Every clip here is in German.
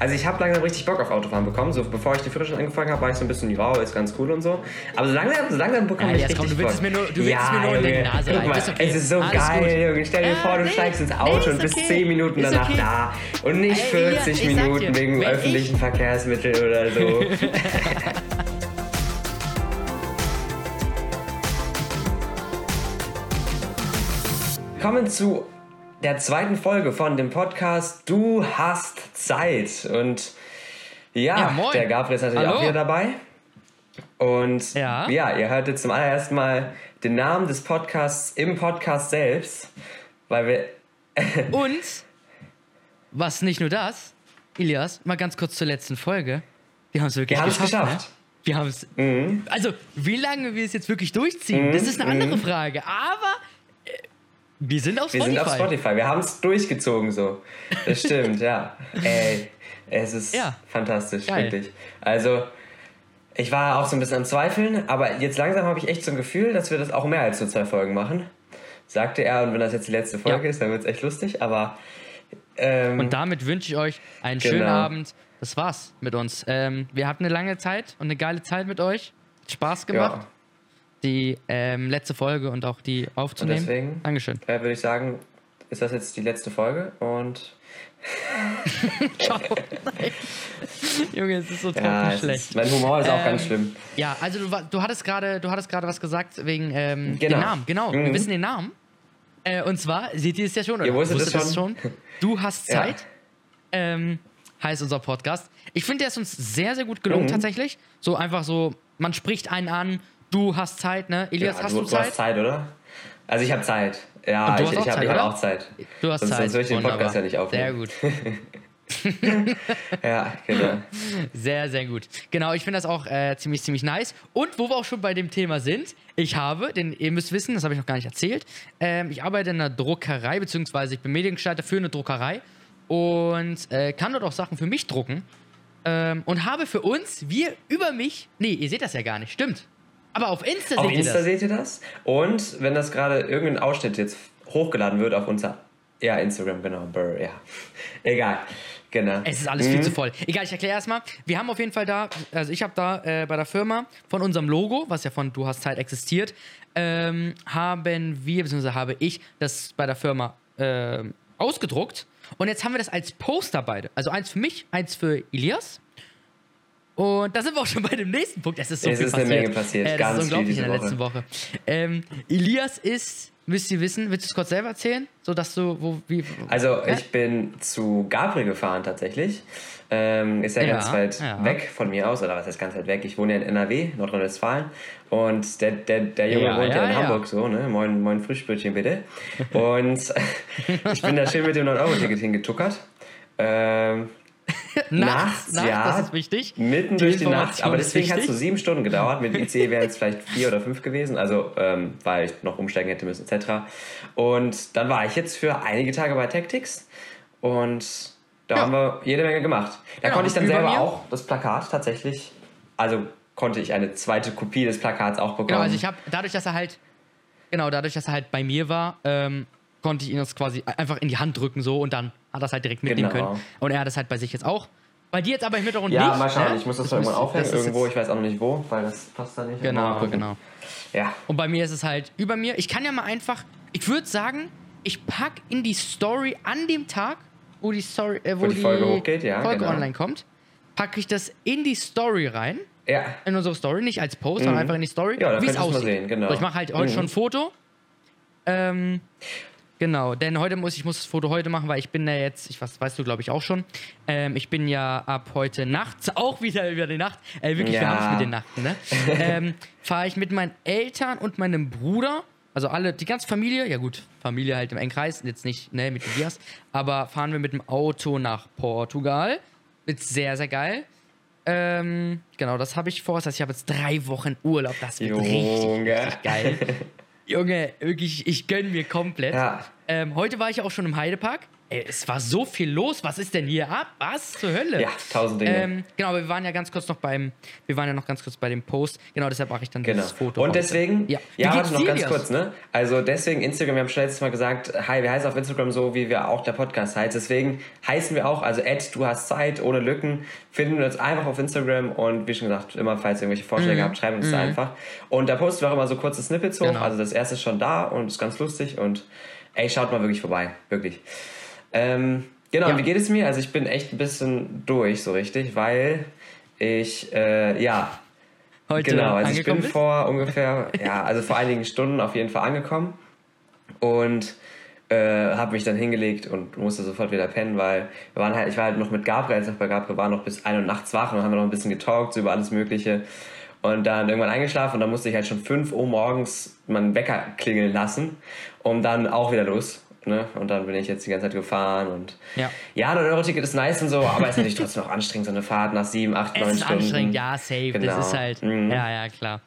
also ich habe langsam richtig Bock auf Autofahren bekommen. So bevor ich die Führerschein angefangen habe, war ich so ein bisschen, wow, ist ganz cool und so. Aber so langsam, so langsam bekomme Ja, ich jetzt richtig komm, du willst Bock. es mir nur- du willst ja, es mir nur in die Nase rein. okay. Es ist so Alles geil. Junge. Stell dir Ja, vor, du nee, steigst ins nee, Auto ist und bist okay. 10 Minuten Ist danach okay. da. Und nicht Ey, Elias, 40 ich sag dir, Minuten wegen wenn öffentlichen Verkehrsmitteln oder so. Kommen zu der zweiten Folge von dem Podcast Du hast Zeit. Und ja, Ja, der Gabriel ist natürlich Hallo. auch wieder dabei. Und Ja. ja, ihr hört jetzt zum allerersten Mal den Namen des Podcasts im Podcast selbst, weil wir. Und, was nicht nur das, Ilias, mal ganz kurz zur letzten Folge. Wir haben es wirklich Wir geschafft. geschafft. Ne? Wir haben es. Mhm. Also, wie lange wir es jetzt wirklich durchziehen, das ist eine andere Frage. Aber wir sind auf Wir Spotify. sind auf Spotify. Wir haben es durchgezogen so. Das stimmt, ja. Ey, es ist Ja. fantastisch, Geil. wirklich. Also, ich war auch so ein bisschen am Zweifeln, aber jetzt langsam habe ich echt so ein Gefühl, dass wir das auch mehr als nur zwei Folgen machen. Sagte er, und wenn das jetzt die letzte Folge Ja. ist, dann wird es echt lustig, aber. Ähm, Und damit wünsche ich euch einen Genau. schönen Abend. Das war's mit uns. Ähm, wir hatten eine lange Zeit und eine geile Zeit mit euch. Spaß gemacht, ja, die ähm, letzte Folge und auch die aufzunehmen. deswegen? Dankeschön. äh, würde ich sagen, ist das jetzt die letzte Folge und. Ciao. Junge, es ist so trocken Ja, schlecht. ist, mein Humor ist auch Ähm, ganz schlimm. Ja, also du, du hattest gerade, du hattest gerade was gesagt wegen ähm, Genau. den Namen. Genau, wir Mhm. wissen den Namen. Äh, und zwar seht ihr es ja schon. Oder? Ihr wusstet Wusstet es es schon. Du hast Ja. Zeit. Ähm, heißt unser Podcast. Ich finde, der ist uns sehr, sehr gut gelungen Mhm. tatsächlich. So einfach so, man spricht einen an. Du hast Zeit, ne? Elias, Ja, hast du, du Zeit? hast Zeit, oder? Also ich habe Zeit. Ja, du ich, ich habe hab auch Zeit. Du hast sonst, Zeit. Sonst würde ich den Podcast Wunderbar. ja nicht aufnehmen. Sehr gut. Ja, genau. Sehr, sehr gut. Genau, ich finde das auch äh, ziemlich, ziemlich nice. Und wo wir auch schon bei dem Thema sind, ich habe, denn ihr müsst wissen, das habe ich noch gar nicht erzählt, ähm, ich arbeite in einer Druckerei, beziehungsweise ich bin Mediengestalter für eine Druckerei und äh, kann dort auch Sachen für mich drucken. Ähm, und habe für uns, wir über mich, nee, ihr seht das ja gar nicht, stimmt. Aber auf Insta Auf seht ihr Insta das. seht ihr das. Und wenn das gerade irgendein Ausschnitt jetzt hochgeladen wird auf unser ja, Instagram, genau, Burr, ja. Egal. Genau. Es ist alles viel Mhm. zu voll. Egal, ich erkläre erstmal. Wir haben auf jeden Fall da, also ich habe da äh, bei der Firma von unserem Logo, was ja von Du hast Zeit existiert, ähm, haben wir, beziehungsweise habe ich das bei der Firma ähm, ausgedruckt. Und jetzt haben wir das als Poster beide. Also eins für mich, eins für Elias. Und da sind wir auch schon bei dem nächsten Punkt. Es ist so Es viel ist eine passiert. Menge passiert. Äh, das Ganz ist unglaublich in der letzten Woche. Ähm, Elias ist, müsst ihr wissen, willst du es kurz selber erzählen? So dass du, wo, wie. Also Hä? ich bin zu Gabriel gefahren tatsächlich. Ähm, ist ja, Ja, ganz weit ja. weg von mir aus, oder was heißt ganz weit weg? Ich wohne ja in NRW, Nordrhein-Westfalen. Und der, der, der Junge Ja, wohnt ja, in. Hamburg so, ne? Moin, moin Frühstückchen bitte. Und ich bin da schön mit dem 9-Euro-Ticket hingetuckert. Ähm, Nachts, nachts, ja. das ist wichtig. Mitten Die durch die Nacht. Aber deswegen hat es so sieben Stunden gedauert. Mit ICE wären es vielleicht vier oder fünf gewesen. Also, ähm, weil ich noch umsteigen hätte müssen, etc. Und dann war ich jetzt für einige Tage bei Tactics. Und da Ja. haben wir jede Menge gemacht. Da Genau, konnte ich dann selber auch das Plakat tatsächlich. Also konnte ich eine zweite Kopie des Plakats auch bekommen. Genau, also ich habe dadurch, dass er halt, genau, dadurch, dass er halt bei mir war, ähm, konnte ich ihn das quasi einfach in die Hand drücken so und dann hat er es halt direkt mitnehmen Genau. können. Und er hat es halt bei sich jetzt auch. Bei dir jetzt aber im Hintergrund ja, nicht. mal schauen. ne? Ich muss das, Das irgendwann aufhängen. Irgendwo. Ich weiß auch noch nicht wo, weil das passt da nicht. Genau, Aber, genau. Ja. Und bei mir ist es halt über mir. Ich kann ja mal einfach, ich würde sagen, ich pack in die Story an dem Tag, wo die Story, äh, wo, Wo die die Folge hochgeht, ja, Folge genau. online kommt, packe ich das in die Story rein. Ja. in unsere Story, nicht als Post, sondern einfach in die Story, Mhm. Ja, wie es aussieht. sehen, genau. So, ich mache halt heute Mhm. schon ein Foto. Ähm, genau, denn heute muss ich muss das Foto heute machen, weil ich bin ja jetzt, ich was weißt du glaube ich auch schon, ähm, ich bin ja ab heute nachts auch wieder über die Nacht, äh, wirklich wir Ja. haben es mit den Nachten, ne? ähm, Fahre ich mit meinen Eltern und meinem Bruder, also alle, die ganze Familie, ja gut, Familie halt im engen Kreis, jetzt nicht ne, mit Elias, aber fahren wir mit dem Auto nach Portugal. Wird sehr, sehr geil. Ähm, genau, das habe ich vor. Das heißt, ich habe jetzt drei Wochen Urlaub. Das wird richtig, richtig geil. Junge, wirklich, ich gönne mir komplett. Ja. Ähm, heute war ich auch schon im Heidepark. Ey, es war so viel los. Was ist denn hier ab? Was zur Hölle? Ja, tausend Dinge. Ähm, genau, aber wir waren ja ganz kurz noch beim, wir waren ja noch ganz kurz bei dem Post. Genau, deshalb mache ich dann Genau. dieses Foto. Und deswegen, ja, ja, warte noch ganz kurz, ne? Also deswegen Instagram, wir haben schon letztes Mal gesagt, hi, wir heißen auf Instagram so, wie wir auch der Podcast heißt. Deswegen heißen wir auch, also Ed, du hast Zeit, ohne Lücken, finden wir uns einfach auf Instagram und wie schon gesagt, immer falls ihr irgendwelche Vorschläge habt, schreibt uns da einfach. Und da posten wir auch immer so kurze Snippets hoch. Genau. Also das erste ist schon da und ist ganz lustig und ey, schaut mal wirklich vorbei, wirklich. Ähm, genau, Ja. und wie geht es mir? Also ich bin echt ein bisschen durch, so richtig, weil ich, äh, ja, Heute Genau, also ich bin bist? vor ungefähr, ja, also vor einigen Stunden auf jeden Fall angekommen und äh, habe mich dann hingelegt und musste sofort wieder pennen, weil wir waren halt, ich war halt noch mit Gabriel, als ich bei Gabriel war, noch bis 1 Uhr nachts wach und haben noch ein bisschen getalkt so über alles Mögliche und dann irgendwann eingeschlafen und dann musste ich halt schon 5 Uhr morgens meinen Wecker klingeln lassen, um dann auch wieder los. Ne? Und dann bin ich jetzt die ganze Zeit gefahren und Ja. ja, 9 Euro Ticket ist nice und so, aber es ist natürlich trotzdem noch anstrengend, so eine Fahrt nach 7, 8, 9 Es ist Stunden. anstrengend, ja, safe. Genau. Das ist halt, Mhm. ja, ja, klar.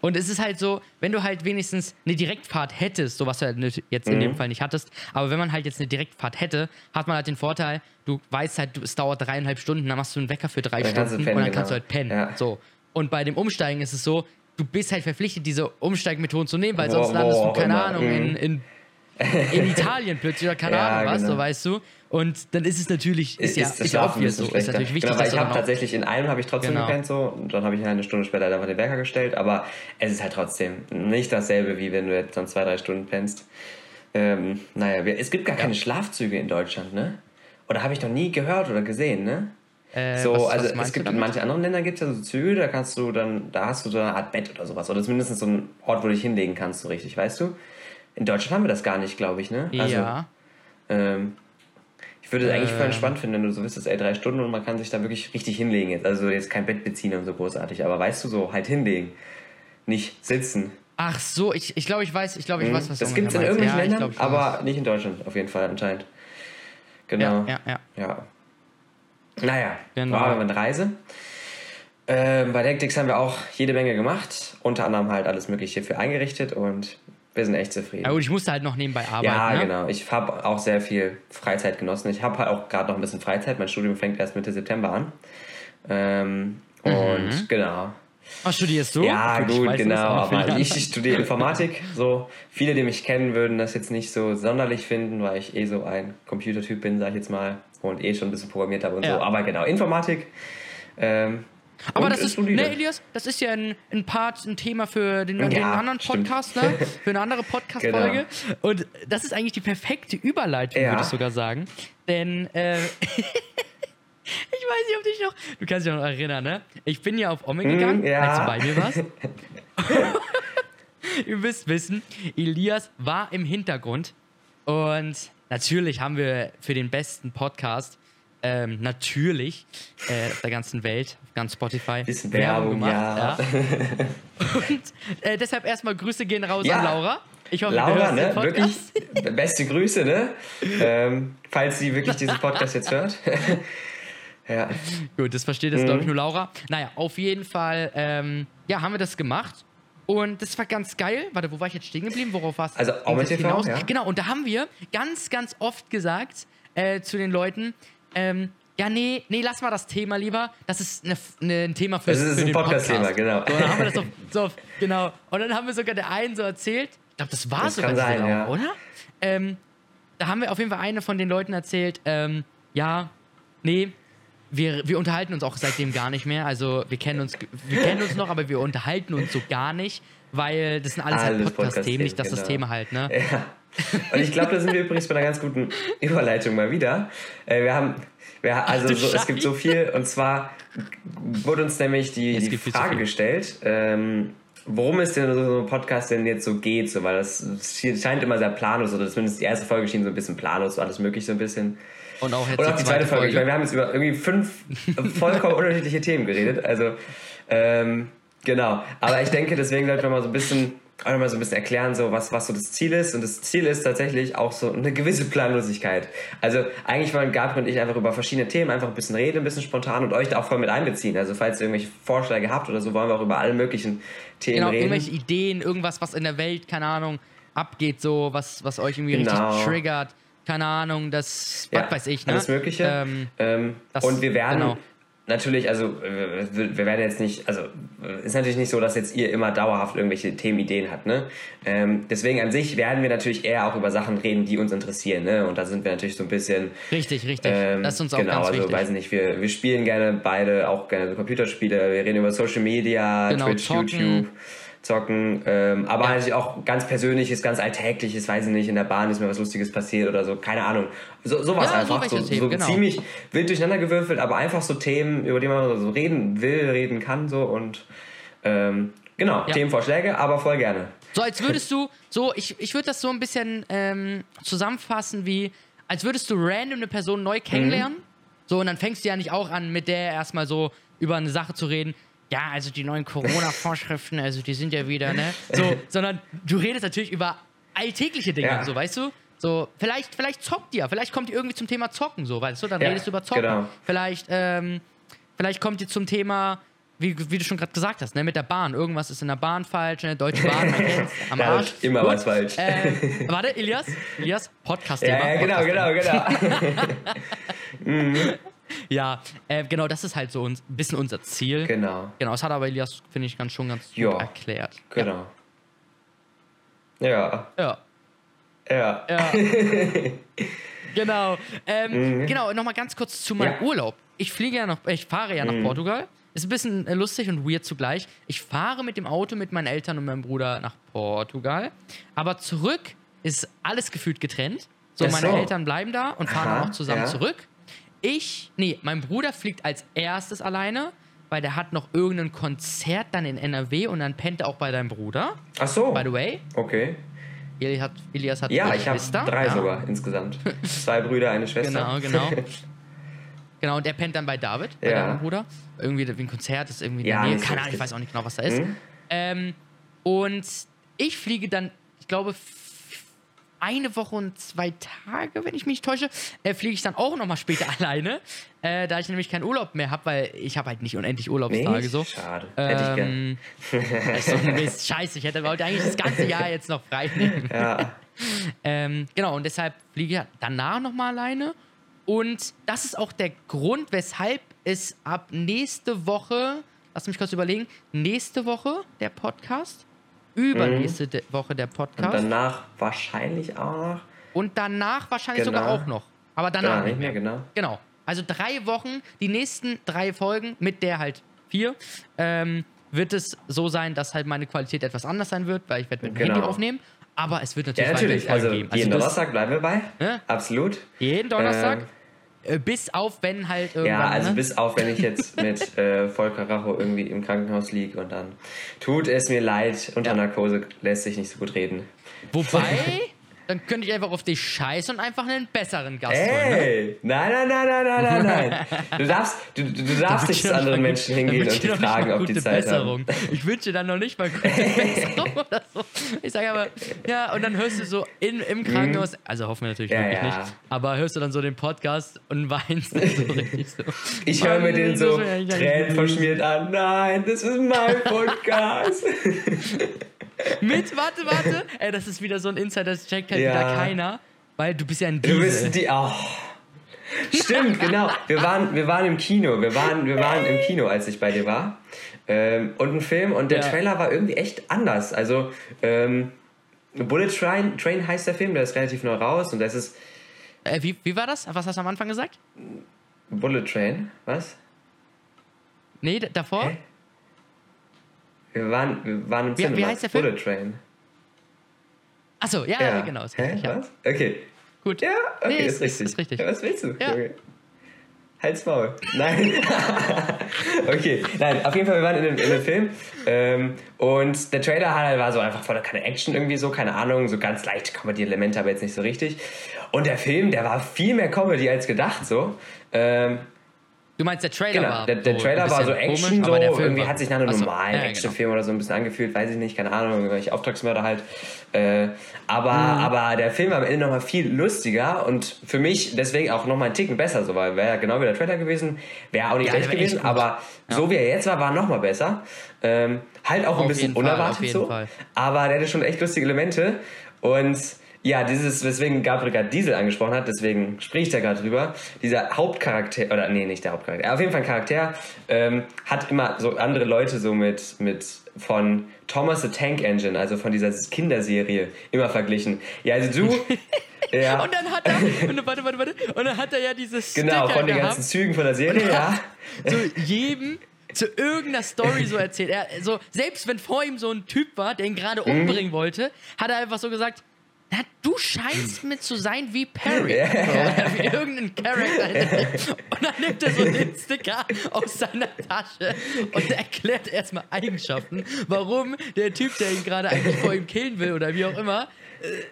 Und es ist halt so, wenn du halt wenigstens eine Direktfahrt hättest, so was du halt jetzt in Mhm. dem Fall nicht hattest, aber wenn man halt jetzt eine Direktfahrt hätte, hat man halt den Vorteil, du weißt halt, du- es dauert dreieinhalb Stunden, dann machst du einen Wecker für drei Dann du Stunden pennen, und dann kannst du genau. halt pennen. Ja. So. Und bei dem Umsteigen ist es so, du bist halt verpflichtet, diese Umsteigmethoden zu nehmen, weil sonst landest du, auch keine. Ahnung, in, Mhm. in, in Italien plötzlich oder keine Ja, Ahnung was, genau. so weißt du. Und dann ist es natürlich, ist, ja, ist ja Schlafen ein obvious so. Ist schlechter. natürlich wichtig, genau, weil ich habe tatsächlich in einem habe ich trotzdem Genau. gepennt so und dann habe ich eine Stunde später einfach den Wecker gestellt, aber es ist halt trotzdem nicht dasselbe, wie wenn du jetzt dann zwei, drei Stunden pennst. Ähm, naja, es gibt gar keine Schlafzüge in Deutschland, ne? Oder habe ich noch nie gehört oder gesehen, ne? Äh, so, was- was also es meinst du gibt in manchen anderen Ländern gibt es ja so Züge, da kannst du dann, da hast du so eine Art Bett oder sowas. Oder zumindest so einen Ort, wo du dich hinlegen kannst, so richtig, weißt du? In Deutschland haben wir das gar nicht, glaube ich, ne? Also, ja. ähm, ich würde es eigentlich voll Ähm. entspannt finden, wenn du so wüsstest, ey, drei Stunden und man kann sich da wirklich richtig hinlegen jetzt. Also jetzt kein Bett beziehen und so großartig, aber weißt du so, halt hinlegen. Nicht sitzen. Ach so, ich, ich glaube, ich weiß, ich glaube, ich weiß, was du Mhm. das gibt es in irgendwelchen. Ja, Ländern, glaub, ich weiß. aber nicht in Deutschland, auf jeden Fall anscheinend. Genau. Ja, ja, ja. Ja. Naja, Genau. war eine Reise. Ähm, bei Tactics haben wir auch jede Menge gemacht, unter anderem halt alles Mögliche für eingerichtet und wir sind echt zufrieden. Ja, gut, ich musste halt noch nebenbei arbeiten. Ja, ne? genau. Ich habe auch sehr viel Freizeit genossen. Ich habe halt auch gerade noch ein bisschen Freizeit. Mein Studium fängt erst Mitte September an. Ähm, Und genau. Was studierst du? Ja, Ich gut, weiß genau. aber ich studiere Informatik. So viele, die mich kennen, würden das jetzt nicht so sonderlich finden, weil ich eh so ein Computertyp bin, sag ich jetzt mal, und eh schon ein bisschen programmiert habe und Ja. so. Aber genau, Informatik. Ähm, Aber und das ist, solide. ne, Elias, das ist ja ein, ein Part, ein Thema für den, den Ja, anderen stimmt. Podcast, ne? Für eine andere Podcast-Folge. Genau. Und das ist eigentlich die perfekte Überleitung, Ja. würde ich sogar sagen. Denn, äh, ich weiß nicht, ob dich noch, du kannst dich noch erinnern, ne? Ich bin ja auf Omme gegangen, Hm, ja. als du bei mir warst. Ihr müsst wissen, Elias war im Hintergrund und natürlich haben wir für den besten Podcast ähm, natürlich äh, auf der ganzen Welt, auf ganz Spotify, Bisschen Werbung, ja. Und äh, deshalb erstmal Grüße gehen raus Ja. an Laura. Ich hoffe, du Laura, ne? Wirklich beste Grüße, ne? Ähm, falls sie wirklich diesen Podcast jetzt hört. ja. Gut, das versteht jetzt, Mhm. glaube ich, nur Laura. Naja, auf jeden Fall, ähm, ja, haben wir das gemacht. Und das war ganz geil. Warte, wo war ich jetzt stehen geblieben? Worauf war es? Also auch mit TV, ja. Genau, und da haben wir ganz, ganz oft gesagt äh, zu den Leuten, ähm, ja, nee, nee, lass mal das Thema lieber. Das ist eine, eine, ein Thema für, Das ist für ein Podcast-Thema, Podcast. genau. So, dann haben wir das so, so, genau. Und dann haben wir sogar der einen so erzählt, ich glaube, das war Das sogar sein, Laura, ja. oder? Ähm, da haben wir auf jeden Fall eine von den Leuten erzählt, ähm, ja, nee, wir, wir unterhalten uns auch seitdem gar nicht mehr. Also wir kennen uns, wir kennen uns noch, aber wir unterhalten uns so gar nicht, weil das sind alles, halt Alles Podcast-Themen, nicht dass das genau. Thema halt, ne? Ja. Und ich glaube, da sind wir übrigens bei einer ganz guten Überleitung mal wieder. Äh, wir haben, wir, also so, es gibt so viel, und zwar wurde uns nämlich die, die Frage gestellt, ähm, worum es denn so ein Podcast denn jetzt so geht, so, weil das scheint immer sehr planlos, oder zumindest die erste Folge schien so ein bisschen planlos, alles möglich so ein bisschen. Und auch jetzt Und auch die zweite Folge. Ich meine, wir haben jetzt über irgendwie fünf vollkommen unterschiedliche Themen geredet. Also, ähm, genau. Aber ich denke, deswegen sollten wir mal so ein bisschen, auch noch mal so ein bisschen erklären, so was, was so das Ziel ist. Und das Ziel ist tatsächlich auch so eine gewisse Planlosigkeit. Also, eigentlich wollen Gabriel und ich einfach über verschiedene Themen einfach ein bisschen reden, ein bisschen spontan und euch da auch voll mit einbeziehen. Also, falls ihr irgendwelche Vorschläge habt oder so, wollen wir auch über alle möglichen Themen Genau, reden. irgendwelche Ideen, irgendwas, was in der Welt, keine Ahnung, abgeht, so, was, was euch irgendwie Genau. richtig triggert. keine Ahnung, das, was Ja, weiß ich, ne? Alles Mögliche. Ähm, Ähm, das- und wir werden genau. Natürlich, also äh, wir werden jetzt nicht, also äh, ist natürlich nicht so, dass jetzt ihr immer dauerhaft irgendwelche Themenideen habt, ne? Ähm, deswegen an sich werden wir natürlich eher auch über Sachen reden, die uns interessieren, ne? Und da sind wir natürlich so ein bisschen richtig, richtig. ähm, das ist uns auch genau, ganz also wichtig. weiß nicht, wir, wir spielen gerne beide auch gerne so Computerspiele, wir reden über Social Media, Genau, Twitch, zocken. YouTube, zocken, ähm, aber Ja. natürlich auch ganz Persönliches, ganz Alltägliches, weiß ich nicht, in der Bahn ist mir was Lustiges passiert oder so, keine Ahnung. So, sowas Ja, einfach, so, Themen, so genau. ziemlich wild durcheinander gewürfelt, aber einfach so Themen, über die man so reden will, reden kann so und ähm, genau, Ja. Themenvorschläge, aber voll gerne. So, als würdest du, so, ich, ich würde das so ein bisschen ähm, zusammenfassen wie, als würdest du random eine Person neu kennenlernen. So, und dann fängst du ja nicht auch an, mit der erstmal so über eine Sache zu reden. Ja, also die neuen Corona-Vorschriften, also die sind ja wieder, ne? So, sondern du redest natürlich über alltägliche Dinge, Ja. so, weißt du? So, vielleicht, vielleicht zockt ihr, vielleicht kommt ihr irgendwie zum Thema Zocken, so, weißt du? Dann Ja, redest du über Zocken. genau. Vielleicht, ähm, vielleicht kommt ihr zum Thema, wie, wie du schon gerade gesagt hast, ne, mit der Bahn. Irgendwas ist in der Bahn falsch, ne? Deutsche Bahn, man kennt's, am Da Arsch. immer Gut. was falsch. Ähm, warte, Elias, Elias, podcast ja, ja, genau, genau, genau. Ja, äh, genau, das ist halt so ein bisschen unser Ziel. genau, Genau, das hat aber Elias, finde ich, ganz schon ganz gut Ja. erklärt. genau. Ja, Ja, ja. ja. genau. Ähm, Genau, nochmal ganz kurz zu meinem Mhm. Ja. Mhm. Urlaub. Ich fliege ja noch, ich fahre ja nach Portugal. Ist ein bisschen äh, lustig und weird zugleich. Ich fahre mit dem Auto mit meinen Eltern und meinem Bruder nach Portugal. Aber zurück ist alles gefühlt getrennt. So, meine so. Eltern bleiben da und fahren Aha, auch zusammen ja. zurück. Ich, nee, mein Bruder fliegt als erstes alleine, weil der hat noch irgendein Konzert dann in NRW und dann pennt er auch bei deinem Bruder. Ach so. By the way, Okay. Elias hat, Elias hat Ja, drei ich habe drei ja. sogar insgesamt. Zwei Brüder, eine Schwester. Genau, genau. genau, und der pennt dann bei David, bei Ja. deinem Bruder. Irgendwie wie ein Konzert ist irgendwie in Ja, der Nähe. nicht so Keine Ahnung, ich weiß auch nicht genau, was da ist. Mhm. Ähm, und ich fliege dann, ich glaube, eine Woche und zwei Tage, wenn ich mich nicht täusche, äh, fliege ich dann auch nochmal später alleine, äh, da ich nämlich keinen Urlaub mehr habe, weil ich habe halt nicht unendlich Urlaubstage Nee, so. Schade. Hätte ich gern. Ähm, ist so ein Mist. Scheiße, ich hätte eigentlich das ganze Jahr jetzt noch frei nehmen. Ja. Ähm, genau, und deshalb fliege ich danach nochmal alleine. Und das ist auch der Grund, weshalb es ab nächste Woche, lass mich kurz überlegen, nächste Woche der Podcast, übernächste de- Woche der Und Podcast danach wahrscheinlich auch noch. und danach wahrscheinlich Genau. sogar auch noch. Aber danach Danach nicht mehr. genau. Genau. Also drei Wochen, die nächsten drei Folgen, mit der halt vier, ähm, wird es so sein, dass halt meine Qualität etwas anders sein wird, weil ich werde mit dem Genau. Handy aufnehmen. Aber es wird natürlich, Ja, natürlich. Also geben. jeden das- Donnerstag bleiben wir bei. Ja. Absolut. Jeden Donnerstag. Ähm, Äh, bis auf, wenn halt irgendwann. Ja, also ne? bis auf, wenn ich jetzt mit äh, Volker Racho irgendwie im Krankenhaus liege und dann tut es mir leid, unter Ja. Narkose lässt sich nicht so gut reden. Wobei, dann könnte ich einfach auf dich scheißen und einfach einen besseren Gast holen. Ne? Nein, nein, nein, nein, nein, nein, nein. Du darfst, du, du du darfst nicht zu anderen Menschen hingehen und die fragen, ob die Zeit haben. Besserung. Ich wünsche dann noch nicht mal gute Besserung oder so. Ich sage aber, ja, und dann hörst du so in, im Krankenhaus, also hoffen wir natürlich Mhm. Ja, wirklich ja. nicht, aber hörst du dann so den Podcast und weinst dann so richtig so. Ich höre mir den so Tränen verschmiert an. Nein, das ist mein Podcast. Mit, warte, warte. Ey, das ist wieder so ein Insider, das checkt halt Ja. wieder keiner, weil du bist ja ein Du Diesel. bist die. Oh. Stimmt, genau. Wir waren, wir waren im Kino. Wir waren, wir waren im Kino, als ich bei dir war. Ähm, und ein Film und der Ja. Trailer war irgendwie echt anders. Also, ähm, Bullet Train, Train heißt der Film, der ist relativ neu raus und das ist Äh, wie, wie war das? Was hast du am Anfang gesagt? Bullet Train. Was? Nee, davor? Hä? Wir waren, wir waren im Wie- wie Cinema. heißt der Film? Bullet Train. Achso, ja, Ja. ja, genau. Hä? ja. Was? Okay. Gut. Ja, okay, Nee, ist, ist- richtig. ist richtig. Ja, was willst du? Ja. Junge? Halt's Maul. Nein. okay, nein, auf jeden Fall, wir waren in dem, in dem Film. Ähm, und der Trailer halt war so einfach voller keine Action irgendwie so, keine Ahnung, so ganz leicht Comedy-Elemente, aber jetzt nicht so richtig. Und der Film, der war viel mehr Comedy als gedacht so. Ähm, Du meinst, der Trailer Genau, war der, der so Trailer ein war so bisschen Action, komisch, so irgendwie hat sich nach einem so, normalen ja, ja, Actionfilm oder so ein bisschen angefühlt, weiß ich nicht, keine Ahnung, irgendwelche Auftragsmörder halt. Äh, aber, Mhm. aber der Film war am Ende nochmal viel lustiger und für mich deswegen auch nochmal einen Ticken besser, so, weil wäre ja genau wie der Trailer gewesen, wäre auch nicht Ja, schlecht gewesen, aber so wie er jetzt war, war nochmal besser. Ähm, halt auch ein Auf bisschen jeden Fall, unerwartet jeden so, Fall. aber der hatte schon echt lustige Elemente und Ja, dieses, weswegen Gabriel gerade Diesel angesprochen hat, deswegen spreche ich da gerade drüber. Dieser Hauptcharakter, oder nee, nicht der Hauptcharakter, auf jeden Fall ein Charakter, ähm, hat immer so andere Leute so mit, mit von Thomas the Tank Engine, also von dieser Kinderserie, immer verglichen. Ja, also du. ja. Und dann hat er, und, warte, warte, warte, und dann hat er ja dieses Genau, von den ganzen Zügen von der Serie, ja. So jedem zu irgendeiner Story so erzählt. Er, so, selbst wenn vor ihm so ein Typ war, der ihn gerade mhm. umbringen wollte, hat er einfach so gesagt, na, du scheinst mit zu sein wie Perry. Yeah. Oder wie irgendein Charakter. Und dann nimmt er so den Sticker aus seiner Tasche und erklärt erstmal Eigenschaften, warum der Typ, der ihn gerade eigentlich vor ihm killen will oder wie auch immer, äh,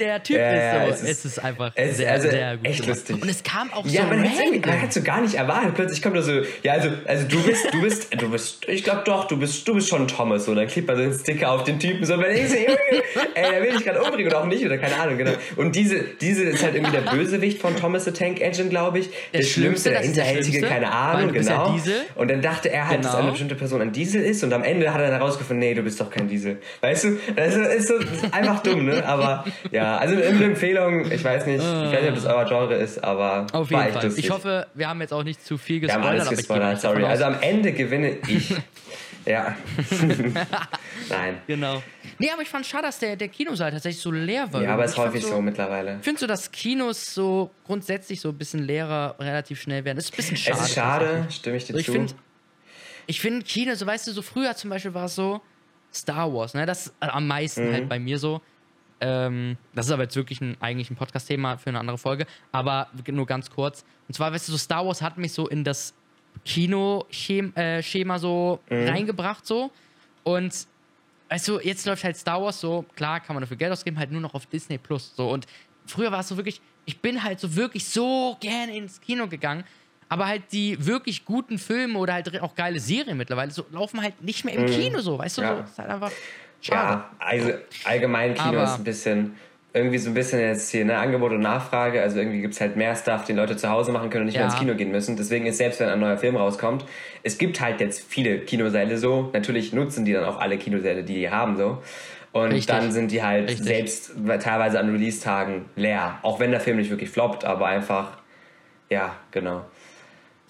der Typ ja, ist so. Es ist, es ist einfach es, sehr, also sehr gut. Echt gemacht. lustig. Und es kam auch ja, so man hätte es so gar nicht erwartet. Plötzlich kommt er so, ja, also, also du bist, du bist, du bist, ich glaube doch, du bist, du bist schon Thomas. Und dann klebt man so einen Sticker auf den Typen. So, und man denkt so, ey, der will dich gerade umbringen oder auch nicht, oder keine Ahnung, genau. Und diese, diese ist halt irgendwie der Bösewicht von Thomas the Tank Engine, glaube ich. Der, der Schlimmste, der Hinterhältige, keine Ahnung, genau. Ja und dann dachte er halt, genau. dass eine bestimmte Person ein Diesel ist. Und am Ende hat er dann herausgefunden, nee, du bist doch kein Diesel. Weißt du, das ist so, ist einfach dumm, ne? Aber, ja, also im Empfehlung. Ich weiß nicht, ich weiß nicht, ob das euer Genre ist, aber auf jeden Fall. Ich hoffe, wir haben jetzt auch nicht zu viel gespoilert. Wir haben alles gespoilert, sorry. Also am Ende gewinne ich. ja. Nein. Genau. Nee, aber ich fand schade, dass der, der Kinosaal tatsächlich so leer war. Ja, aber es ist häufig so, so, mittlerweile. Findest du, dass Kinos so grundsätzlich so ein bisschen leerer relativ schnell werden? Das ist ein bisschen schade. Es ist schade, stimme ich dir ich zu. Find, ich finde Kino, so weißt du, so früher zum Beispiel war es so Star Wars, ne? Das am meisten mhm. halt bei mir so ähm, das ist aber jetzt wirklich ein, eigentlich ein Podcast-Thema für eine andere Folge, aber nur ganz kurz. Und zwar, weißt du, so Star Wars hat mich so in das Kino-Schema äh, so mhm. reingebracht, so. Und weißt du, jetzt läuft halt Star Wars so, klar, kann man dafür Geld ausgeben, halt nur noch auf Disney Plus. So. Und früher war es so wirklich, ich bin halt so wirklich so gerne ins Kino gegangen, aber halt die wirklich guten Filme oder halt auch geile Serien mittlerweile so laufen halt nicht mehr im mhm. Kino so, weißt du, ja. so, ist halt einfach. Schade. Ja, also allgemein Kino Aber ist ein bisschen irgendwie so ein bisschen jetzt hier ne, Angebot und Nachfrage. Also irgendwie gibt es halt mehr Stuff, den Leute zu Hause machen können und nicht ja. mehr ins Kino gehen müssen. Deswegen ist selbst wenn ein neuer Film rauskommt, es gibt halt jetzt viele Kinosäle so. Natürlich nutzen die dann auch alle Kinosäle, die die haben so. Und Richtig. dann sind die halt Richtig. selbst teilweise an Release-Tagen leer. Auch wenn der Film nicht wirklich floppt, aber einfach, ja, genau.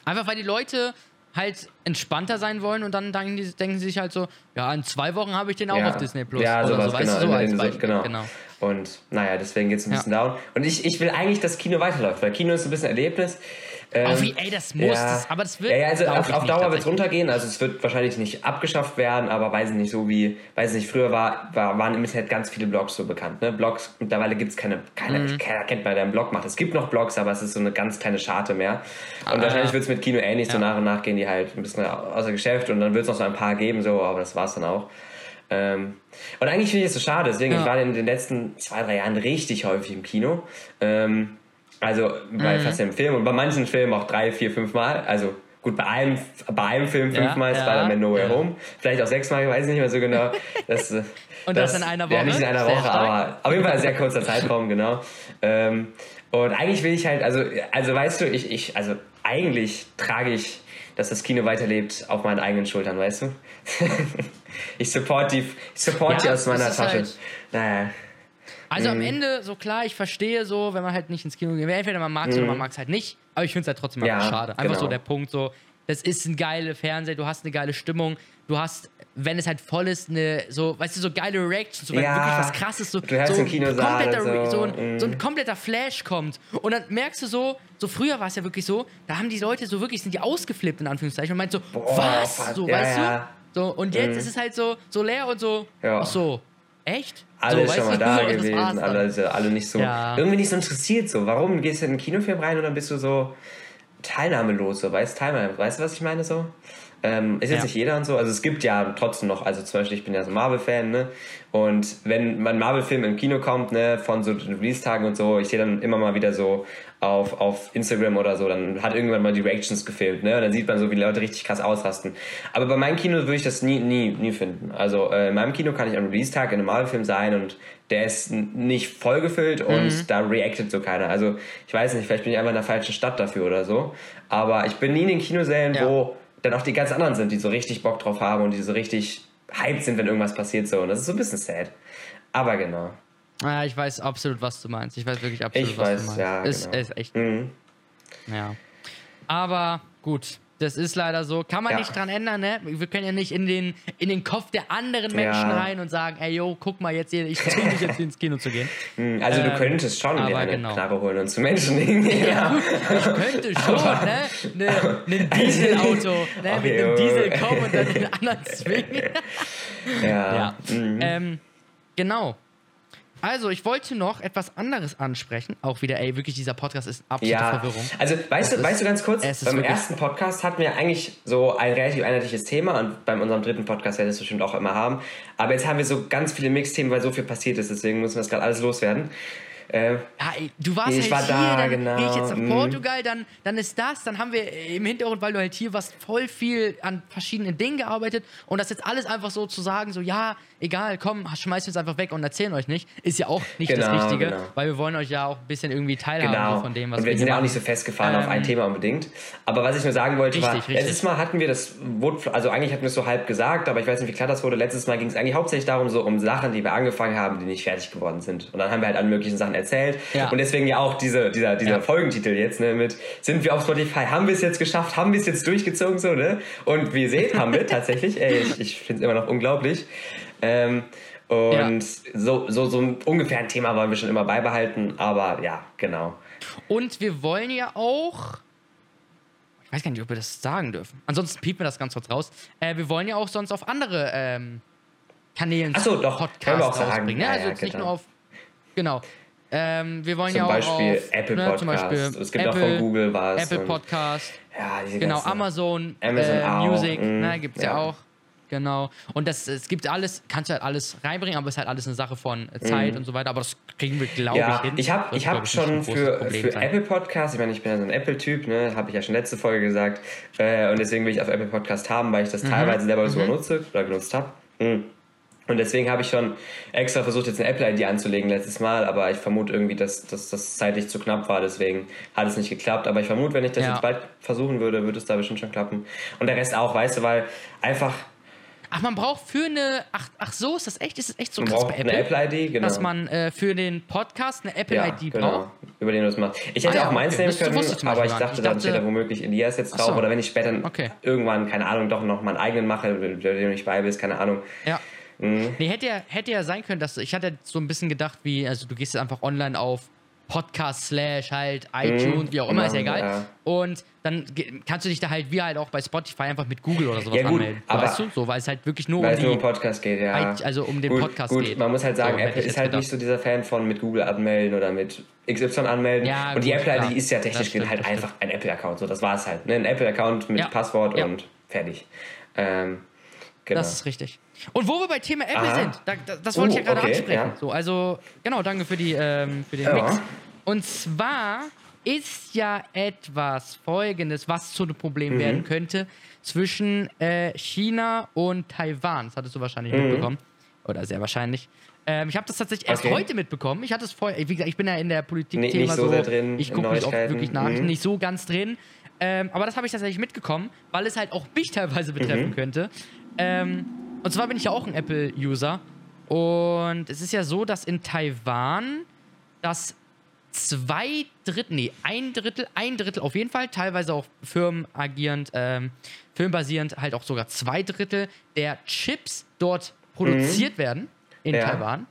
Einfach weil die Leute halt entspannter sein wollen und dann denken, die, denken sie sich halt so, ja, in zwei Wochen habe ich den auch ja. auf Disney Plus. Ja, sowas, so, genau. Weißt du, so als Beispiel. genau. genau. Und naja, deswegen geht es ein bisschen ja. down. Und ich, ich will eigentlich, dass Kino weiterläuft, weil Kino ist ein bisschen Erlebnis. Ähm, oh, wie, ey, das muss, ja. das, aber das wird. Ja, ja also auf, auf Dauer wird es runtergehen. Also es wird wahrscheinlich nicht abgeschafft werden, aber weiß ich nicht, so wie, weiß ich nicht, früher war, war, waren im Internet ganz viele Blogs so bekannt. Ne? Blogs, mittlerweile gibt es keine, keine mhm. keiner kennt bei der einen Blog macht. Es gibt noch Blogs, aber es ist so eine ganz kleine Scharte mehr. Und ah, wahrscheinlich wird es mit Kino ähnlich, so nach und nach gehen die halt ein bisschen außer Geschäft und dann wird es noch so ein paar geben, so, aber das war es dann auch. Ähm, und eigentlich finde ich es so schade, deswegen, ich war in den letzten zwei, drei Jahren richtig häufig im Kino. Ähm, also bei mhm. fast jedem Film und bei manchen Filmen auch drei, vier, fünf Mal. Also gut, bei einem, bei einem Film fünfmal, ja, Spider-Man No Way ja. Home. Vielleicht auch sechsmal, ich weiß nicht mehr so genau. Das, und das, das, in einer Woche? Ja, nicht in einer Woche, aber auf jeden Fall ein sehr kurzer Zeitraum, genau. Ähm, und eigentlich will ich halt, also, also weißt du, ich, ich, also eigentlich trage ich, dass das Kino weiterlebt, auf meinen eigenen Schultern, weißt du? ich support die, ich support ja, die aus meiner Tasche. Halt naja. Also mhm. am Ende, so klar, ich verstehe so, wenn man halt nicht ins Kino geht. Entweder man mag es mhm. oder man mag es halt nicht. Aber ich finde es halt trotzdem ja, schade. Einfach genau. so der Punkt, so, das ist ein geiler Fernseher, du hast eine geile Stimmung, du hast, wenn es halt voll ist, eine, so, weißt du, so geile Reactions, so, wenn ja, wirklich was krasses, so, du so, ein kompletter, so. So, ein, mm. so ein kompletter Flash kommt. Und dann merkst du so, so früher war es ja wirklich so, da haben die Leute so wirklich, sind die ausgeflippt, in Anführungszeichen, und meint so, Boah, was? So, ja, weißt ja. du? So, und jetzt mm. ist es halt so, so leer und so, ach so, echt? Alle so, schon mal da gewesen, alle, alle nicht so, ja. irgendwie nicht so interessiert, so, warum gehst du in den Kinofilm rein und dann bist du so, teilnahmelos, so, weißt, Teilnahme, weißt du, was ich meine so? Ähm, ist jetzt ja. nicht jeder und so. Also es gibt ja trotzdem noch, also zum Beispiel, ich bin ja so Marvel-Fan, ne? Und wenn mein Marvel-Film im Kino kommt, ne, von so Release-Tagen und so, ich sehe dann immer mal wieder so auf, auf Instagram oder so, dann hat irgendwann mal die Reactions gefilmt, ne? Und dann sieht man so, wie die Leute richtig krass ausrasten. Aber bei meinem Kino würde ich das nie, nie, nie finden. Also äh, in meinem Kino kann ich am Release-Tag in einem Marvel-Film sein und der ist nicht vollgefüllt und mhm. da reactet so keiner. Also ich weiß nicht, vielleicht bin ich einfach in der falschen Stadt dafür oder so. Aber ich bin nie in den Kinosälen, ja. wo dann auch die ganz anderen sind, die so richtig Bock drauf haben und die so richtig hyped sind, wenn irgendwas passiert so. Und das ist so ein bisschen sad. Aber genau. Ah, ich weiß absolut, was du meinst. Ich weiß wirklich absolut, Ich was weiß, du meinst. ja, ist, genau. ist echt. Mhm. Ja. Aber gut, das ist leider so. Kann man Ja. nicht dran ändern, ne? Wir können ja nicht in den, in den Kopf der anderen Menschen Ja. rein und sagen, ey, yo, guck mal jetzt hier, ich zwinge dich jetzt ins Kino zu gehen. Mhm. Also du Ähm, könntest schon dir aber eine genau. Knarre holen und zu Menschen hingehen. Ja, gut, ich könnte schon, ne? Ne, ne Dieselauto, ne? Ach, Mit einem. Diesel kommen und dann den anderen zwingen. Ja. Ja. Mhm. Ähm, genau. Also, ich wollte noch etwas anderes ansprechen. Auch wieder, ey, wirklich, dieser Podcast ist absolute Ja, Verwirrung. also weißt du, ist- weißt du ganz kurz, beim ersten Podcast hatten wir eigentlich so ein relativ einheitliches Thema und bei unserem dritten Podcast werden wir es bestimmt auch immer haben. Aber jetzt haben wir so ganz viele Mixthemen, weil so viel passiert ist, deswegen müssen wir das gerade alles loswerden. Äh, Ja, ey, du warst Ich halt war hier, da, dann genau, gehe ich jetzt nach mhm. Portugal, dann, dann ist das, dann haben wir im Hintergrund, weil du halt hier warst, voll viel an verschiedenen Dingen gearbeitet und das jetzt alles einfach so zu sagen, so ja, egal, komm, schmeißt uns einfach weg und erzählen euch nicht, ist ja auch nicht das Genau, Richtige, genau. weil wir wollen euch ja auch ein bisschen irgendwie teilhaben Genau. von dem, was und wir wir sind ja auch nicht so festgefahren auf ein Ähm, Thema unbedingt. Aber was ich nur sagen wollte, war, Richtig, richtig. letztes Mal hatten wir das, also eigentlich hatten wir es so halb gesagt, aber ich weiß nicht, wie klar das wurde. Letztes Mal ging es eigentlich hauptsächlich darum, so um Sachen, die wir angefangen haben, die nicht fertig geworden sind. Und dann haben wir halt alle möglichen Sachen erzählt. Ja. Und deswegen ja auch diese, dieser, dieser Ja. Folgentitel jetzt, ne, mit sind wir auf Spotify, haben wir es jetzt geschafft, haben wir es jetzt durchgezogen, so, ne? Und wie ihr seht, haben wir tatsächlich, ey, ich, ich finde es immer noch unglaublich. Ähm, und so, so, so ein ungefähr ein Thema wollen wir schon immer beibehalten, aber ja, genau. Und wir wollen ja auch. Ich weiß gar nicht, ob wir das sagen dürfen. Ansonsten piepen wir das ganz kurz raus. Äh, wir wollen ja auch sonst auf andere ähm, Kanälen Ach so, doch, können wir auch sagen. rausbringen. Ne? Ja, Also ja, jetzt nicht genau. nur auf. Genau. Ähm, wir wollen Zum ja auch Beispiel auf Apple ne, zum Podcast. Beispiel es gibt Apple, auch von Google was. Apple Podcast, Ja, diese genau, Amazon, Amazon äh, Music, mm, ne, gibt's ja. ja. auch. Genau. Und das, es gibt alles, kannst du halt alles reinbringen, aber es ist halt alles eine Sache von äh, Zeit und so weiter. Aber das kriegen wir, glaube Mhm. Ja, ich, hin. ich habe ich hab schon für, für sein. Apple Podcast, ich meine, ich bin ja so ein Apple-Typ, ne, habe ich ja schon letzte Folge gesagt, äh, und deswegen will ich auf Apple Podcast haben, weil ich Mhm. das teilweise selber sogar nutze oder genutzt habe. Und deswegen habe ich schon extra versucht, jetzt eine Apple-ID anzulegen letztes Mal, aber ich vermute irgendwie, dass, dass das zeitlich zu knapp war, deswegen hat es nicht geklappt. Aber ich vermute, wenn ich das Ja. jetzt bald versuchen würde, würde es da bestimmt schon klappen. Und der Rest auch, weißt du, weil einfach, Ach, man braucht für eine. Ach, ach so, ist das echt? Ist das echt so man krass braucht bei Apple? eine Apple-ID, genau. Dass man äh, für den Podcast eine Apple-ID genau, braucht? über den du das machst. Ich hätte Ah ja, auch meins okay. nehmen können, aber ich dachte. Ich dann steht da dachte- womöglich Elias jetzt drauf. so. Oder wenn ich später Okay. irgendwann, keine Ahnung, doch noch meinen eigenen mache, der du nicht bei bist, keine Ahnung. Ja. Mhm. Nee, hätte ja, hätte ja sein können, dass ich hatte so ein bisschen gedacht, wie, also du gehst jetzt einfach online auf Podcast slash halt iTunes, wie auch immer, ist ja egal. Mhm. ja. Und dann kannst du dich da halt wie halt auch bei Spotify einfach mit Google oder sowas Ja, gut, anmelden. aber- weißt du? So, weil es halt wirklich nur um nur um die. Podcast geht, ja.Eit- also um den gut, Podcast gut, geht. Man muss halt sagen, So, Apple ist halt gedacht. nicht so dieser Fan von mit Google anmelden oder mit XY anmelden. Ja, und die gut, Apple-ID klar. ist ja technisch stimmt, halt das stimmt. einfach ein Apple-Account. So, das war es halt. Ne? Ein Apple-Account mit Ja. Passwort Ja. und fertig. Ähm, genau. Das ist richtig. Und wo wir bei Thema Apple Aha. sind, da, da, das wollte ich ja Uh, gerade okay, ansprechen. ja. So, also, genau, danke für, die, ähm, für den Ja. Mix. Und zwar ist ja etwas Folgendes, was zu einem Problem Mhm. werden könnte zwischen äh, China und Taiwan. Das hattest du wahrscheinlich mitbekommen. Oder sehr wahrscheinlich. Ähm, ich habe das tatsächlich erst Okay. heute mitbekommen. Ich hatte es vorher, wie gesagt, ich bin ja in der Politik Nicht- Thema nicht so sehr drin Ich gucke nicht oft Neuigkeiten. wirklich Nachrichten, Mhm. nicht so ganz drin. Ähm, aber das habe ich tatsächlich mitgekommen, weil es halt auch mich teilweise betreffen Mhm. könnte. Ähm, und zwar bin ich ja auch ein Apple-User. Und es ist ja so, dass in Taiwan das zwei Drittel, nee, ein Drittel, ein Drittel auf jeden Fall, teilweise auch Firmen agierend, ähm, firmenbasierend, halt auch sogar zwei Drittel der Chips dort produziert werden in Mhm. Ja. Taiwan.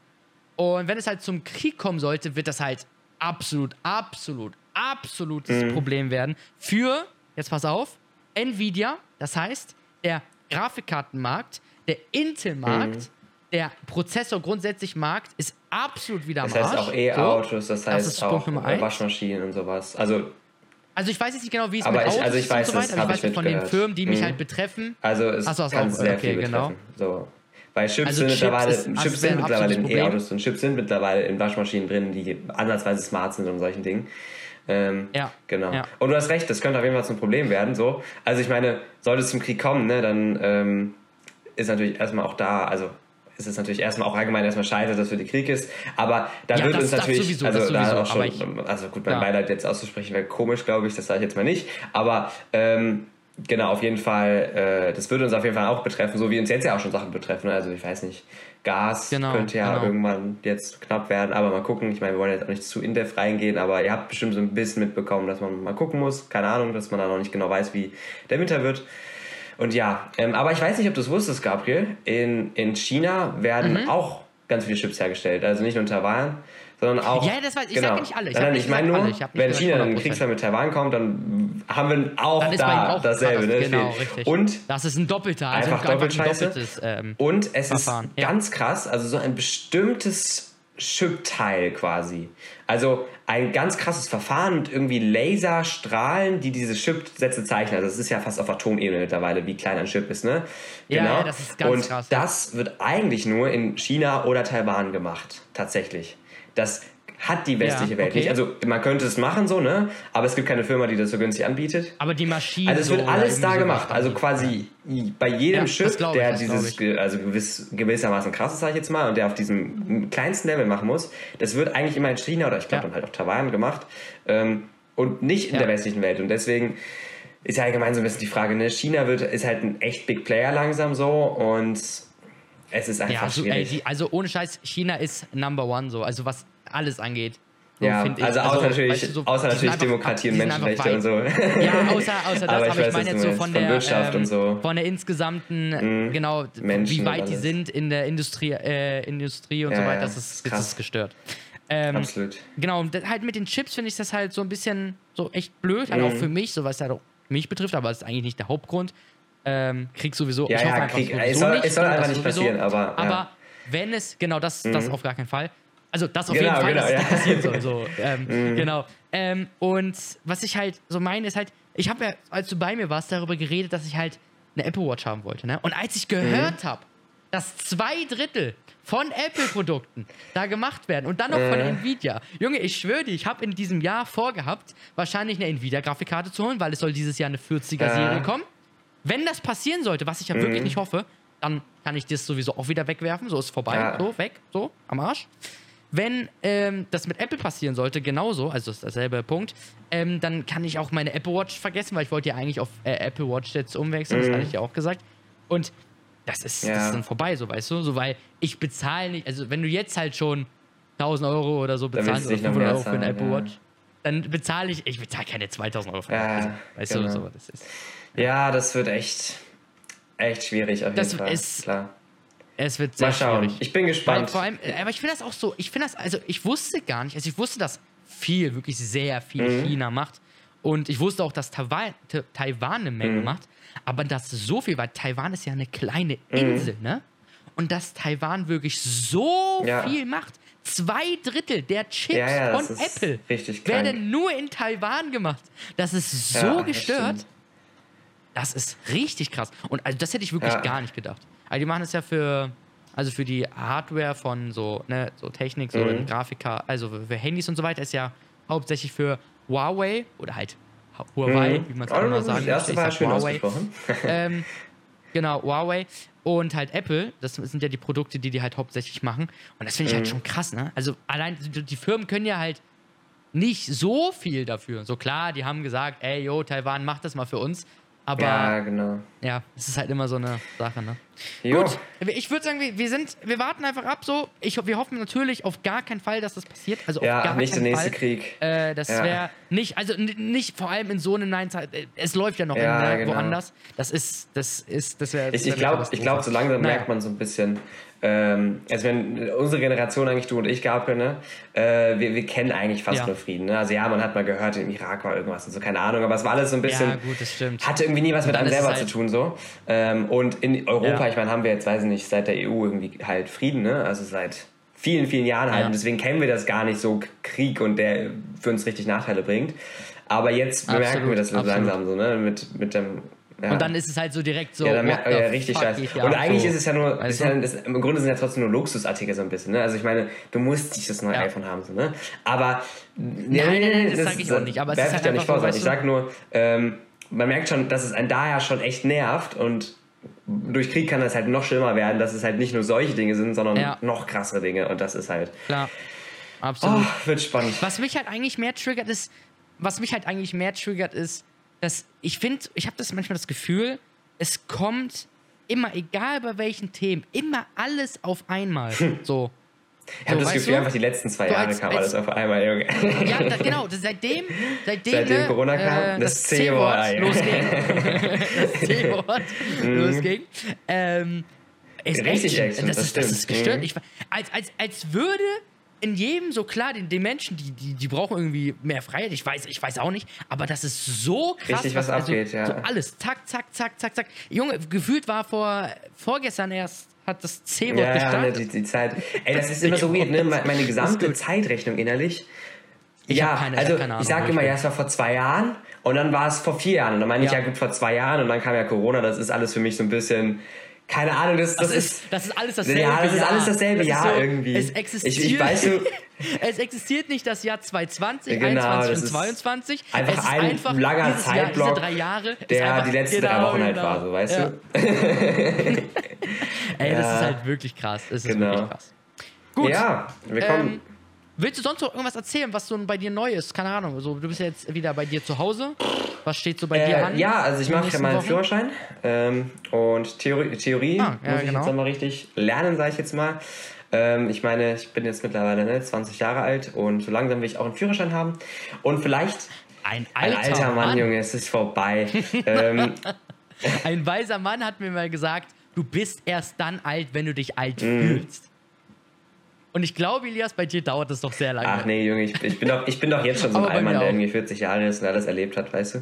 Und wenn es halt zum Krieg kommen sollte, wird das halt absolut, absolut, absolutes Mhm. Problem werden für, jetzt pass auf, Nvidia, das heißt, der Grafikkartenmarkt, der Intel-Markt, Mhm. der Prozessor grundsätzlich Markt ist absolut wieder am Das heißt Arsch. auch E-Autos, das heißt ist auch. Waschmaschinen und sowas. Also, Also ich weiß jetzt nicht genau, wie es Aber mit ich- Autos also ich ist weiß und so das, weiter, aber ich ich weiß von den mitgehört. Firmen, die mich Mhm. halt betreffen. also es Ach so, hast du kann auch- sehr okay, viel genau. betreffen. So. Weil Chips Also sind Chips mittlerweile, ist- Chips das wäre sind mittlerweile in. E-Autos und Chips sind mittlerweile in Waschmaschinen drin, die ansatzweise smart sind und solchen Dingen. Ähm, Ja, Genau. ja. Und du hast recht, das könnte auf jeden Fall zum Problem werden. So. Also ich meine, sollte es zum Krieg kommen, ne, dann ähm, ist natürlich erstmal auch da, also ist es natürlich erstmal auch allgemein erstmal scheiße, dass es für den Krieg ist. Aber da Ja, wird das- uns natürlich, sowieso, also das da auch schon, ich- also gut, mein Ja. Beileid jetzt auszusprechen wäre komisch, glaube ich, das sage ich jetzt mal nicht. Aber ähm, genau, auf jeden Fall, äh, das würde uns auf jeden Fall auch betreffen, so wie uns jetzt ja auch schon Sachen betreffen. Ne? Also ich weiß nicht, Gas Genau, könnte ja genau. irgendwann jetzt knapp werden, aber mal gucken. Ich meine, wir wollen jetzt auch nicht zu in-depth reingehen, aber ihr habt bestimmt so ein bisschen mitbekommen, dass man mal gucken muss. Keine Ahnung, dass man da noch nicht genau weiß, wie der Winter wird. Und ja, ähm, aber ich weiß nicht, ob du es wusstest, Gabriel. In, in China werden Mhm. auch ganz viele Chips hergestellt. Also nicht nur in Taiwan, sondern auch. Ja, das weiß ich. Ich sag ja nicht alle. Ich Nein, ich meine nur, wenn China einen 100%. Kriegsfall mit Taiwan kommt, dann haben wir auch da auch dasselbe. Ne? Genau, richtig. Und das ist ein doppelter. Also Einfach ein doppelt scheiße. doppeltes, ähm, und es Verfahren, ist ja. ganz krass, also so ein bestimmtes Chipteil quasi. Also ein ganz krasses Verfahren mit irgendwie Laserstrahlen, die diese Chipsätze zeichnen. Also das ist ja fast auf Atomebene mittlerweile, wie klein ein Chip ist, ne? Ja, ja, das ist ganz Und krass, ja. das wird eigentlich nur in China oder Taiwan gemacht, tatsächlich. Das hat die westliche Ja, Welt okay. nicht. Also man könnte es machen so, ne? Aber es gibt keine Firma, die das so günstig anbietet. aber die Maschine. Also es wird so, alles da gemacht. Also quasi bei jedem Ja, glaub ich, der dieses, also gewiss, gewissermaßen krass ist, sag ich jetzt mal, und der auf diesem kleinsten Level machen muss, das wird eigentlich immer in China oder ich glaube Ja. dann halt auch Taiwan gemacht ähm, und nicht in Ja. der westlichen Welt. Und deswegen ist ja allgemein so ein bisschen die Frage, ne? China wird, ist halt ein echt Big Player langsam so und es ist einfach Ja, so, ey, schwierig. die, also ohne Scheiß, China ist Number One so. Also was alles angeht. So ja, find ich. also außer natürlich, weißt du, so, außer natürlich Demokratie und Menschenrechte und so. Ja, außer, außer das, Aber aber ich ich, weiß, was meine jetzt so von Von der Wirtschaft ähm, und so. von der insgesamten, genau, Menschen wie weit die sind in der Industrie, äh, Industrie und Ja, so weiter, das ist, das ist gestört. Ähm, Absolut. Genau, und halt mit den Chips finde ich das halt so ein bisschen so echt blöd, halt Mhm. auch für mich, so was halt auch mich betrifft, aber das ist eigentlich nicht der Hauptgrund. Ähm, Krieg sowieso. Ja, ich hoffe ja, Krieg- sowieso es soll- nicht, es soll einfach nicht sowieso. passieren, aber. Aber wenn es, genau, das, das Mhm. auf gar keinen Fall. Also das auf Genau, jeden Fall, genau, dass ja. passieren soll. So, ähm, Mhm. Genau. Ähm, und was ich halt so meine, ist halt, ich habe ja, als du bei mir warst, darüber geredet, dass ich halt eine Apple Watch haben wollte. Ne? Und als ich gehört Mhm. habe, dass zwei Drittel von Apple-Produkten da gemacht werden und dann noch von Äh. Nvidia. Junge, ich schwöre dir, ich habe in diesem Jahr vorgehabt, wahrscheinlich eine Nvidia-Grafikkarte zu holen, weil es soll dieses Jahr eine 40er-Serie Äh. kommen. Wenn das passieren sollte, was ich ja wirklich nicht hoffe, dann kann ich das sowieso auch wieder wegwerfen. So ist vorbei, Ja. so weg, so am Arsch. Wenn ähm, das mit Apple passieren sollte, genauso, also ist derselbe Punkt, ähm, dann kann ich auch meine Apple Watch vergessen, weil ich wollte ja eigentlich auf äh, Apple Watch jetzt umwechseln, das Mhm. hatte ich ja auch gesagt. Und das ist, das Ja. ist dann vorbei, so weißt du, so weil ich bezahle nicht, also wenn du jetzt halt schon 1000 Euro oder so bezahlst oder nicht noch 500 mehr Euro für eine Apple ja. Watch, dann bezahle ich, ich bezahle keine 2000 Euro für eine Ja, also, Weißt genau. du, so das ist. Ja, das wird echt, echt schwierig auf jeden Das Fall. ist- Klar. Es wird sehr Mal schauen. schwierig. Ich bin gespannt. vor allem, äh, aber ich finde das auch so, ich finde das, also ich wusste gar nicht, also ich wusste, dass viel, wirklich sehr viel Mhm. China macht. Und ich wusste auch, dass Taiwan, Ta- Taiwan eine Menge Mhm. macht. Aber das so viel, weil Taiwan ist ja eine kleine Insel, ne? Und dass Taiwan wirklich so Ja. viel macht. Zwei Drittel der Chips Ja, ja, das von Apple werden nur in Taiwan gemacht. Das ist so das gestört. stimmt. Das ist richtig krass. Und also das hätte ich wirklich gar nicht gedacht. Also die machen es ja für, also für die Hardware von so, ne, so Technik, so Mhm. in Grafika, also für, Handys und so weiter, ist ja hauptsächlich für Huawei oder halt Ha- Huawei, Mhm. wie man es Oh, auch immer das sagen erste möchte. war Ich schön Huawei. ähm, genau, Huawei und halt Apple, das sind ja die Produkte, die die halt hauptsächlich machen. Und das finde ich halt Mhm. schon krass, ne? Also allein die, die Firmen können ja halt nicht so viel dafür. So klar, die haben gesagt, ey, yo, Taiwan, mach das mal für uns. Aber ja, ja, genau. es ist halt immer so eine Sache, ne? Jo. Gut, ich würde sagen, wir, wir sind, wir warten einfach ab so. Ich, wir hoffen natürlich auf gar keinen Fall, dass das passiert. Also auf Ja, gar nicht der keinen nächste Fall. Krieg. Äh, das Ja. wäre nicht, also nicht vor allem in so einer nein Zeit. äh, Es läuft ja noch Ja, in, ne, genau. woanders. Das ist, das ist, das wäre. Ich, ich glaube, glaub, so langsam Naja. merkt man so ein bisschen, ähm, also wenn unsere Generation eigentlich, du und ich, Gabriel, ne, äh, wir, wir kennen eigentlich fast Ja. nur Frieden. Ne? Also ja, man hat mal gehört, im Irak war irgendwas und so, keine Ahnung, aber es war alles so ein bisschen, Ja, gut, das stimmt. hatte irgendwie nie was mit einem selber halt- zu tun so. Ähm, und in Europa, Ja. ich meine, haben wir jetzt, weiß ich nicht, seit der EU irgendwie halt Frieden, ne? Also seit vielen, vielen Jahren halt. Und deswegen kennen wir das gar nicht so Krieg und der für uns richtig Nachteile bringt. Aber jetzt bemerken Absolut, wir das so absolut. langsam so, ne? Mit, mit dem. Ja. Und dann ist es halt so direkt so. Ja, dann merkt, ja, richtig scheiße. Und eigentlich so. ist es ja nur, ist ja, das, im Grunde sind ja trotzdem nur Luxusartikel so ein bisschen. Ne? Also ich meine, du musst nicht das neue Ja. iPhone haben, so, ne? Aber nein, nein, nein, das sag ich auch nicht, aber es ist ich halt ja nicht vor, ich weißt du? sag nur, ähm, man merkt schon, dass es einen daher schon echt nervt und durch Krieg kann das halt noch schlimmer werden, dass es halt nicht nur solche Dinge sind, sondern Ja. noch krassere Dinge und das ist halt, Klar. oh, Absolut. wird spannend. Was mich halt eigentlich mehr triggert ist, was mich halt eigentlich mehr triggert ist, dass ich finde, ich habe das manchmal das Gefühl, es kommt immer, egal bei welchen Themen, immer alles auf einmal. So. Ich habe So, das Gefühl, du? einfach die letzten zwei So Jahre als- kam als- alles auf einmal, Junge. Ja, da, genau. Seitdem, seitdem, Seitdem ne, Corona kam, äh, das C-Wort, losging. das C-Wort losging. Ähm, ist Mhm. Richtig echt, das, das ist, das ist gestört. Mhm. Ich, als, als, als würde in jedem so klar, den, den Menschen, die, die, die brauchen irgendwie mehr Freiheit. Ich weiß, ich weiß auch nicht, aber das ist so krass. Richtig, was also, abgeht, ja. So alles, zack, zack, zack, zack, zack. Junge, gefühlt war vor vorgestern erst hat das C-Wort Ja, ja, ne, gestartet. die, die Zeit. Ey, das ist immer so weird, ne? Me- Meine gesamte. Zeitrechnung innerlich. Ich ja, keine- ich also keine Ahnung, ich sag wo immer, ich ja, es war vor zwei Jahren und dann war es vor vier Jahren. Und dann meine ich, Ja. ja gut, vor zwei Jahren und dann kam ja Corona. Das ist alles für mich so ein bisschen, keine Ahnung, das, das, Das ist, das ist alles dasselbe Ja, das ist Jahr. alles dasselbe Das Jahr so, irgendwie. Es Ich- existiert, ich weiß so- es existiert nicht das Jahr 2020, Genau, 21 das und ist 22. einfach es ist ein einfach langer Jahr, Zeitblock, diese drei Jahre, der einfach, die letzten drei genau, Wochen halt genau. war, so weißt ja. du? Ey, das Ja. ist halt wirklich krass. Es ist Genau. wirklich krass. Gut. Ja, wir kommen. Ähm, willst du sonst noch irgendwas erzählen, was so bei dir neu ist? Keine Ahnung. So, du bist ja jetzt wieder bei dir zu Hause. Was steht so bei dir Äh, an? ja, also ich mache ja meinen Wochen? Führerschein ähm, und Theorie, Theorie Ah, ja, muss ich genau. jetzt nochmal richtig lernen, sage ich jetzt mal. Ähm, ich meine, ich bin jetzt mittlerweile ne, 20 Jahre alt und so langsam will ich auch einen Führerschein haben. Und vielleicht Ein ein alter, alter Mann, Mann, Junge, es ist vorbei. ähm, Ein weiser Mann hat mir mal gesagt, du bist erst dann alt, wenn du dich alt Mhm. fühlst. Und ich glaube, Elias, bei dir dauert das doch sehr lange. ach nee, Junge, ich, ich, bin doch, ich bin doch jetzt schon so ein Allmann, der irgendwie 40 Jahre ist und alles erlebt hat, weißt du?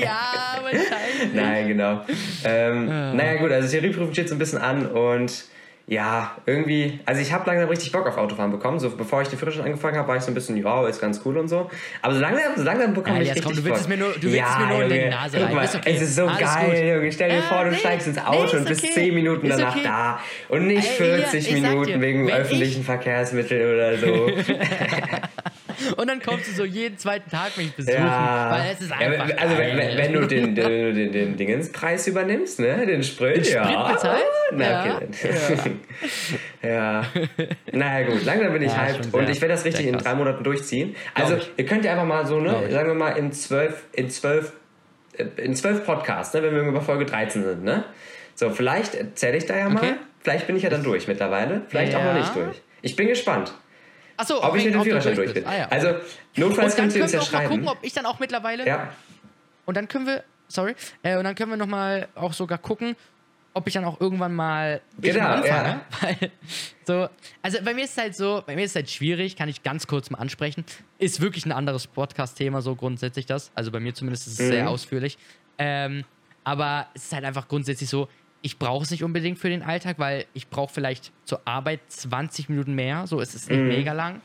Ja, wahrscheinlich. Nein, genau. Ähm, Naja, gut, also Theorieprüfung steht so ein bisschen an und ja, irgendwie, also ich habe langsam richtig Bock auf Autofahren bekommen. So bevor ich den Führerschein angefangen habe, war ich so ein bisschen, ja, ist ganz cool und so. Aber so langsam, so langsam bekomme Ja, ich richtig komm, du willst Bock. es mir nur- du willst es mir nur in die Nase rein. Ist okay. Es ist so Alles geil, gut. Junge. Stell dir Ja, vor, du nee, steigst ins nee, Auto ist und bist okay. 10 Minuten Ist danach okay. da und nicht Elias, 40 ich sag dir, Minuten wegen öffentlichen Verkehrsmitteln oder so. Und dann kommst du so jeden zweiten Tag mich besuchen, Ja. weil es ist Ja, einfach also wenn, geil. wenn, wenn du den, den, den, den, Dingenspreis übernimmst, ne? Den Sprit, Den ja. Bezahlt? Na, Ja. okay. ja. Naja, gut, langsam bin ich Ja, hyped und ich werde das richtig in drei Monaten durchziehen. Also, ihr könnt ja einfach mal so, ne, sagen wir mal in zwölf, in zwölf, äh, in zwölf Podcasts, ne, wenn wir über Folge 13 sind, ne? So, vielleicht erzähle ich da ja mal. Okay. Vielleicht bin ich ja dann durch mittlerweile. Vielleicht auch noch Ja. nicht durch. Ich bin gespannt, Achso, ob ich mit dem Führerschein durch bin. Ah, ja. Also, notfalls könnt ihr können uns wir ja auch mal schreiben. gucken, ob ich dann auch mittlerweile Ja. Und dann können wir, sorry, äh, und dann können wir nochmal auch sogar gucken, ob ich dann auch irgendwann mal Genau, anfange. ja. Weil, so, also bei mir ist es halt so, bei mir ist es halt schwierig, kann ich ganz kurz mal ansprechen. Ist wirklich ein anderes Podcast-Thema, so grundsätzlich das. Also bei mir zumindest ist es Mhm. sehr ausführlich. Ähm, aber es ist halt einfach grundsätzlich so, ich brauche es nicht unbedingt für den Alltag, weil ich brauche vielleicht zur Arbeit 20 Minuten mehr. So, es ist nicht Mhm. mega lang.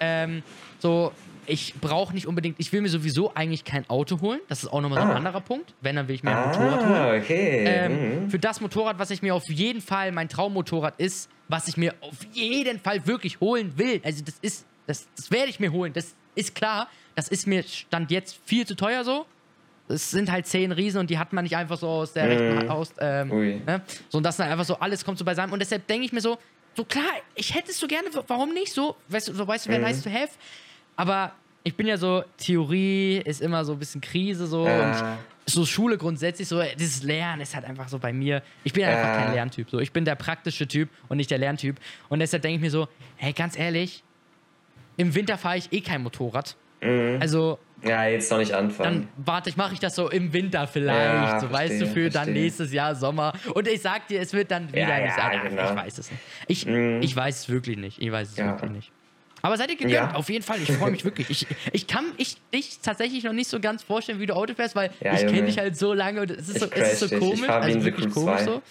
Ähm, so, ich brauche nicht unbedingt, ich will mir sowieso eigentlich kein Auto holen. Das ist auch nochmal so ein Ah. anderer Punkt. Wenn, dann will ich mir ein Motorrad holen. Ah, okay. Ähm, mhm. Für das Motorrad, was ich mir auf jeden Fall, mein Traummotorrad ist, was ich mir auf jeden Fall wirklich holen will. Also das ist, das, das werde ich mir holen. Das ist klar. Das ist mir Stand jetzt viel zu teuer so. Es sind halt zehn Riesen und die hat man nicht einfach so aus der rechten Hand aus. Ähm, Mhm. Ne? So, und das dann einfach so, alles kommt so beisammen. Und deshalb denke ich mir so, so klar, ich hätte es so gerne, warum nicht so? Weißt du, so weißt du, Mhm. wäre nice to have. Aber ich bin ja so, Theorie ist immer so ein bisschen Krise so. Ja. Und so Schule grundsätzlich, so dieses Lernen ist halt einfach so bei mir. Ich bin einfach Ja. kein Lerntyp. So. Ich bin der praktische Typ und nicht der Lerntyp. Und deshalb denke ich mir so, hey, ganz ehrlich, im Winter fahre ich eh kein Motorrad. Mhm. Also Ja, jetzt noch nicht anfangen. dann warte ich, mache ich das so im Winter vielleicht, Ja, so weißt du, verstehe, für dann verstehe. nächstes Jahr Sommer. Und ich sag dir, es wird dann wieder Ja, ein ja. Ach, genau. Ich weiß es nicht. Ich, Mhm. ich weiß es wirklich nicht. Ich weiß es Ja. wirklich nicht. Aber seid ihr gegönnt? Ja. Auf jeden Fall. Ich freue mich wirklich. Ich, ich kann ich, dich tatsächlich noch nicht so ganz vorstellen, wie du Auto fährst, weil Ja, ich kenne dich halt so lange und es ist Ich so, es ist so. Ich komisch. wie also wirklich komisch 2. so.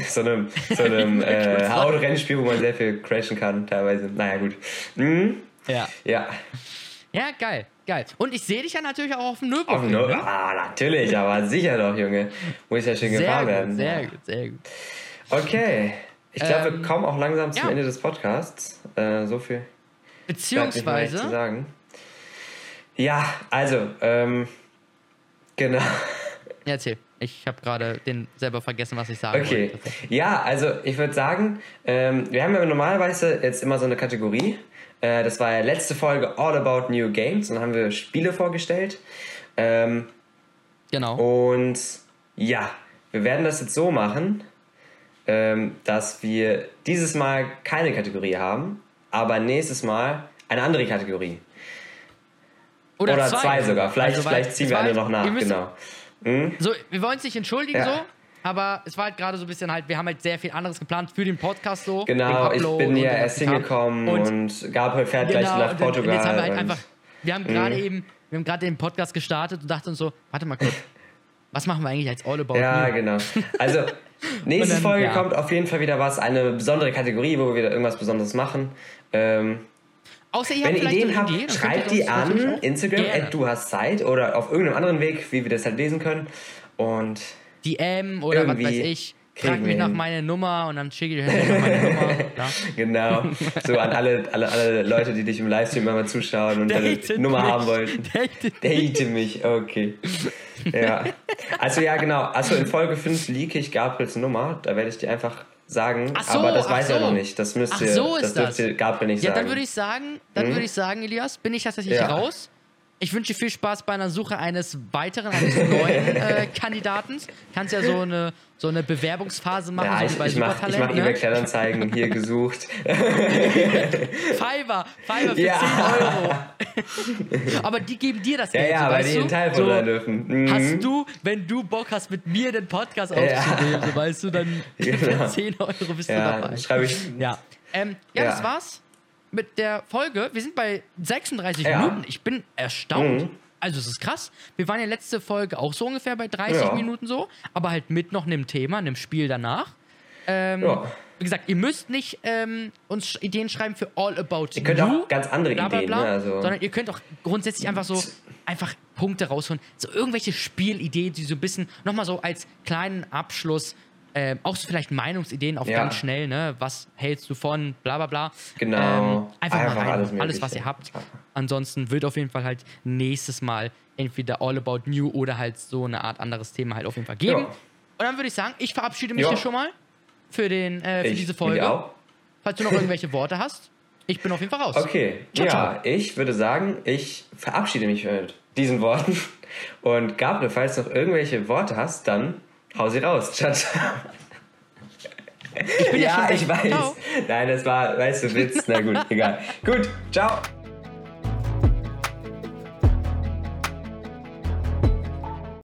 so einem, so einem äh, 2. Autorennspiel, wo man sehr viel crashen kann, teilweise. Naja, gut. Mhm. Ja. Ja. Ja, geil. Geil. Und ich sehe dich ja natürlich auch auf dem Auf Nürburgring. no ne? ah, natürlich, aber sicher doch, Junge. Muss ja schön Sehr gefahren gut, werden. sehr gut, sehr gut. Okay. Ich glaube, Ähm, wir kommen auch langsam zum ja. Ende des Podcasts. Äh, so viel. echt zu Beziehungsweise, sagen. Ja, also, ähm, genau. ja, erzähl. Ich habe gerade den selber vergessen, was ich sagen Okay. wollte. Ja, also ich würde sagen, ähm, wir haben ja normalerweise jetzt immer so eine Kategorie. Äh, das war ja letzte Folge All About New Games und dann haben wir Spiele vorgestellt. Ähm, Genau. und ja, wir werden das jetzt so machen, ähm, dass wir dieses Mal keine Kategorie haben, aber nächstes Mal eine andere Kategorie. Oder, zwei. sogar. Vielleicht, Also, vielleicht ziehen es wir eine noch nach. müsst- Genau. Hm? So, wir wollen uns nicht entschuldigen Ja. so, aber es war halt gerade so ein bisschen halt, wir haben halt sehr viel anderes geplant für den Podcast so. Genau, ich bin hier den erst hingekommen Und und, Gabriel fährt gleich genau, nach und- Portugal. Und jetzt haben wir halt einfach, wir haben gerade eben, wir haben gerade den Podcast gestartet und dachten uns so, warte mal kurz, was machen wir eigentlich als All About Ja, You? genau. Also, nächste dann, Folge ja. kommt auf jeden Fall wieder was, eine besondere Kategorie, wo wir wieder irgendwas Besonderes machen. Ähm, Außer ihr wenn ihr Ideen habt, Idee, dann schreibt die an Instagram, du hast Zeit oder auf irgendeinem anderen Weg, wie wir das halt lesen können. Und DM oder was Irgendwie weiß ich. Frag mich nach meiner Nummer und dann schicke ich noch meine Nummer. Ja. genau, so an alle, alle, alle Leute, die dich im Livestream immer zuschauen und deine Datet Nummer mich. haben wollten. Datet Date mich, okay. Ja. Also ja, genau. Also in Folge 5 leak ich Gabriels Nummer. Da werde ich dir einfach sagen. Ach so, aber das ach weiß er so. noch nicht. Das müsst Ach ihr, so das dürft das. ihr Gabriel nicht Ja, sagen. dann würde ich sagen, dann würde ich sagen, Elias, bin ich tatsächlich Ja. raus. Ich wünsche dir viel Spaß bei einer Suche eines weiteren, eines neuen äh, Kandidaten. Kannst ja so eine, so eine Bewerbungsphase machen, ja, so ich, wie bei ich Supertalent. mach ne? Kleinanzeigen hier gesucht. Fiverr, Fiverr für Ja. 10 Euro. Aber die geben dir das Ja, Geld, ja, so, weil die du? einen Teil so, dürfen. Mhm. Hast du, wenn du Bock hast, mit mir den Podcast aufzunehmen, so, weißt du, dann Genau. für 10 Euro bist du Ja, dabei. dann schreibe ich. Ja, ähm, ja, Ja. das war's mit der Folge. Wir sind bei 36 Ja. Minuten. Ich bin erstaunt. Mhm. Also es ist krass. Wir waren ja letzte Folge auch so ungefähr bei 30 Ja. Minuten so, aber halt mit noch einem Thema, einem Spiel danach. Ähm, Ja. Wie gesagt, ihr müsst nicht ähm, uns Ideen schreiben für All About Ihr könnt You, auch ganz andere bla, bla, Ideen, bla, ne? Also, sondern ihr könnt auch grundsätzlich einfach so einfach Punkte rausholen. So irgendwelche Spielideen, die so ein bisschen nochmal so als kleinen Abschluss, ähm, auch so vielleicht Meinungsideen auf Ja. ganz schnell, ne? Was hältst du von, bla bla bla. Genau. Ähm, einfach, Einfach mal rein, alles alles, was ihr habt. Ansonsten wird auf jeden Fall halt nächstes Mal entweder All About New oder halt so eine Art anderes Thema halt auf jeden Fall geben. Ja. Und dann würde ich sagen, ich verabschiede mich Ja. hier schon mal für, den, äh, für ich, diese Folge. Falls du noch irgendwelche Worte hast, ich bin auf jeden Fall raus. Okay, Ciao, ja, ciao. ich würde sagen, ich verabschiede mich mit diesen Worten. Und Gabriel, falls du noch irgendwelche Worte hast, dann hau sie raus. Ciao, ciao. Ich bin ja, Ja, ich weiß. Ciao. Nein, das war, weißt du, Witz. Na gut, egal. Gut, ciao.